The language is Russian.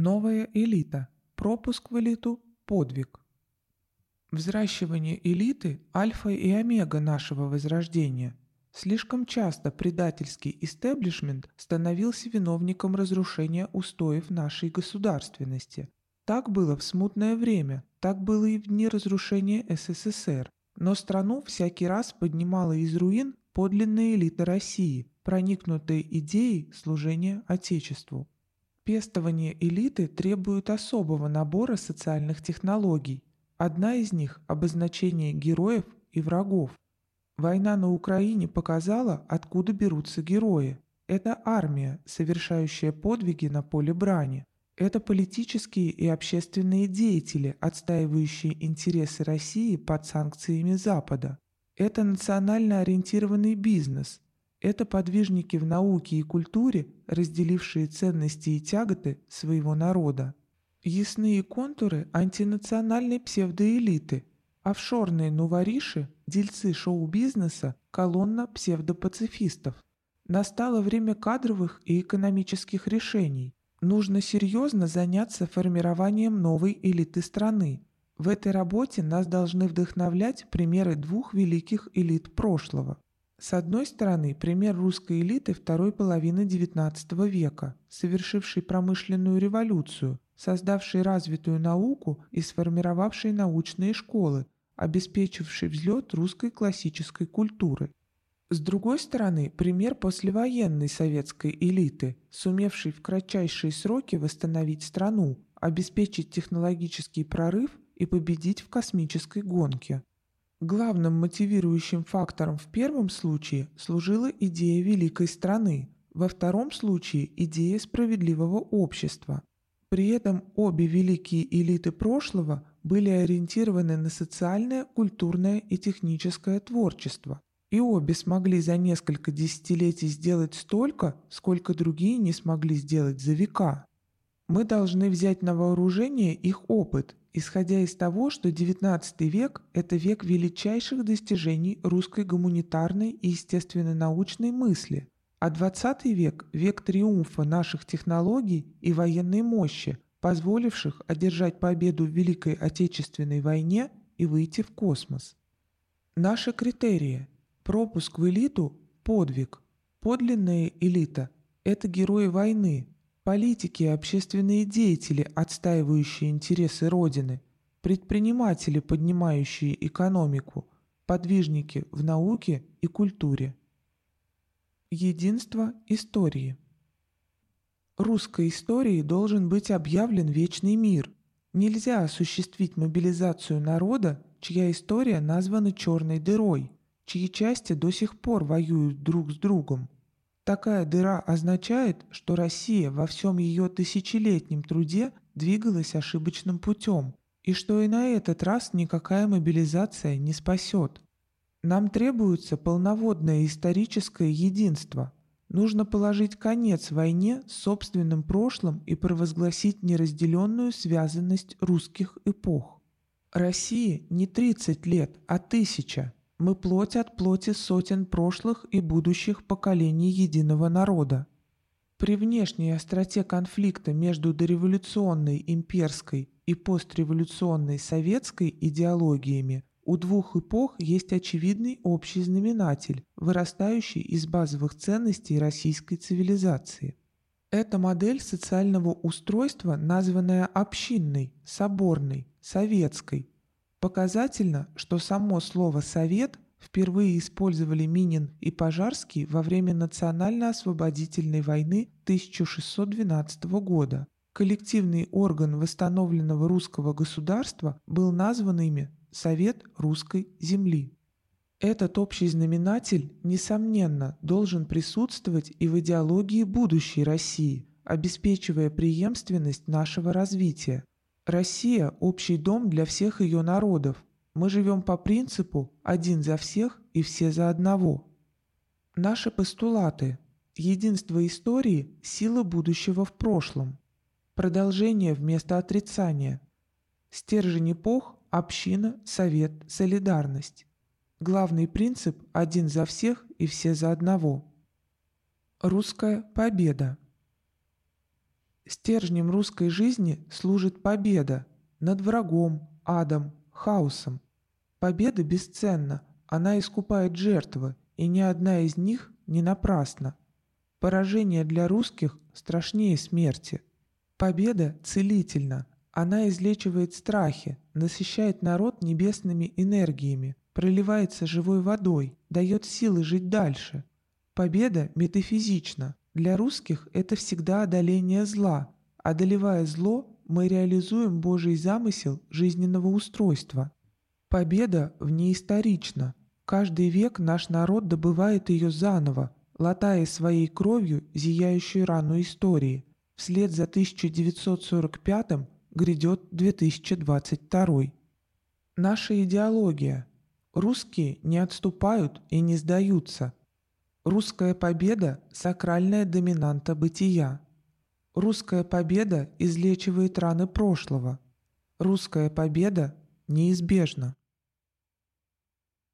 Новая элита. Пропуск в элиту – подвиг. Взращивание элиты – альфа и омега нашего возрождения. Слишком часто предательский истеблишмент становился виновником разрушения устоев нашей государственности. Так было в смутное время, так было и в дни разрушения СССР. Но страну всякий раз поднимала из руин подлинная элита России, проникнутая идеей служения Отечеству. Пестование элиты требует особого набора социальных технологий. Одна из них – обозначение героев и врагов. Война на Украине показала, откуда берутся герои. Это армия, совершающая подвиги на поле брани. Это политические и общественные деятели, отстаивающие интересы России под санкциями Запада. Это национально ориентированный бизнес – это подвижники в науке и культуре, разделившие ценности и тяготы своего народа. Ясные контуры антинациональной псевдоэлиты, офшорные нувориши, дельцы шоу-бизнеса, колонна псевдопацифистов. Настало время кадровых и экономических решений. Нужно серьезно заняться формированием новой элиты страны. В этой работе нас должны вдохновлять примеры двух великих элит прошлого – с одной стороны, пример русской элиты второй половины XIX века, совершившей промышленную революцию, создавшей развитую науку и сформировавшей научные школы, обеспечивший взлет русской классической культуры. С другой стороны, пример послевоенной советской элиты, сумевшей в кратчайшие сроки восстановить страну, обеспечить технологический прорыв и победить в космической гонке. Главным мотивирующим фактором в первом случае служила идея великой страны, во втором случае идея справедливого общества. При этом обе великие элиты прошлого были ориентированы на социальное, культурное и техническое творчество, и обе смогли за несколько десятилетий сделать столько, сколько другие не смогли сделать за века. Мы должны взять на вооружение их опыт исходя из того, что XIX век – это век величайших достижений русской гуманитарной и естественно-научной мысли, а XX век – век триумфа наших технологий и военной мощи, позволивших одержать победу в Великой Отечественной войне и выйти в космос. Наши критерии – пропуск в элиту – подвиг, подлинная элита – это герои войны, Политики и общественные деятели, отстаивающие интересы Родины, предприниматели, поднимающие экономику, подвижники в науке и культуре. Единство истории Русской истории должен быть объявлен вечный мир. Нельзя осуществить мобилизацию народа, чья история названа черной дырой, чьи части до сих пор воюют друг с другом – Такая дыра означает, что Россия во всем ее тысячелетнем труде двигалась ошибочным путем, и что и на этот раз никакая мобилизация не спасет. Нам требуется полноводное историческое единство. Нужно положить конец войне с собственным прошлым и провозгласить неразделенную связанность русских эпох. России не 30 лет, а тысяча – мы плоть от плоти сотен прошлых и будущих поколений единого народа. При внешней остроте конфликта между дореволюционной имперской и постреволюционной советской идеологиями у двух эпох есть очевидный общий знаменатель, вырастающий из базовых ценностей российской цивилизации. Это модель социального устройства, названная общинной, соборной, советской, Показательно, что само слово «совет» впервые использовали Минин и Пожарский во время Национально-освободительной войны 1612 года. Коллективный орган восстановленного русского государства был назван ими Совет русской земли. Этот общий знаменатель, несомненно, должен присутствовать и в идеологии будущей России, обеспечивая преемственность нашего развития. Россия – общий дом для всех ее народов. Мы живем по принципу «один за всех и все за одного». Наши постулаты – единство истории – сила будущего в прошлом, продолжение вместо отрицания, стержень эпох – община, совет, солидарность. Главный принцип – один за всех и все за одного. Русская победа. Стержнем русской жизни служит победа над врагом, адом, хаосом. Победа бесценна, она искупает жертвы, и ни одна из них не напрасна. Поражение для русских страшнее смерти. Победа целительна, она излечивает страхи, насыщает народ небесными энергиями, проливается живой водой, дает силы жить дальше. Победа метафизична. Для русских это всегда одоление зла. Одолевая зло, мы реализуем Божий замысел жизненного устройства. Победа внеисторична. Каждый век наш народ добывает ее заново, латая своей кровью зияющую рану истории. Вслед за 1945 грядет 2022. Наша идеология. Русские не отступают и не сдаются. Русская победа – сакральная доминанта бытия. Русская победа излечивает раны прошлого. Русская победа неизбежна.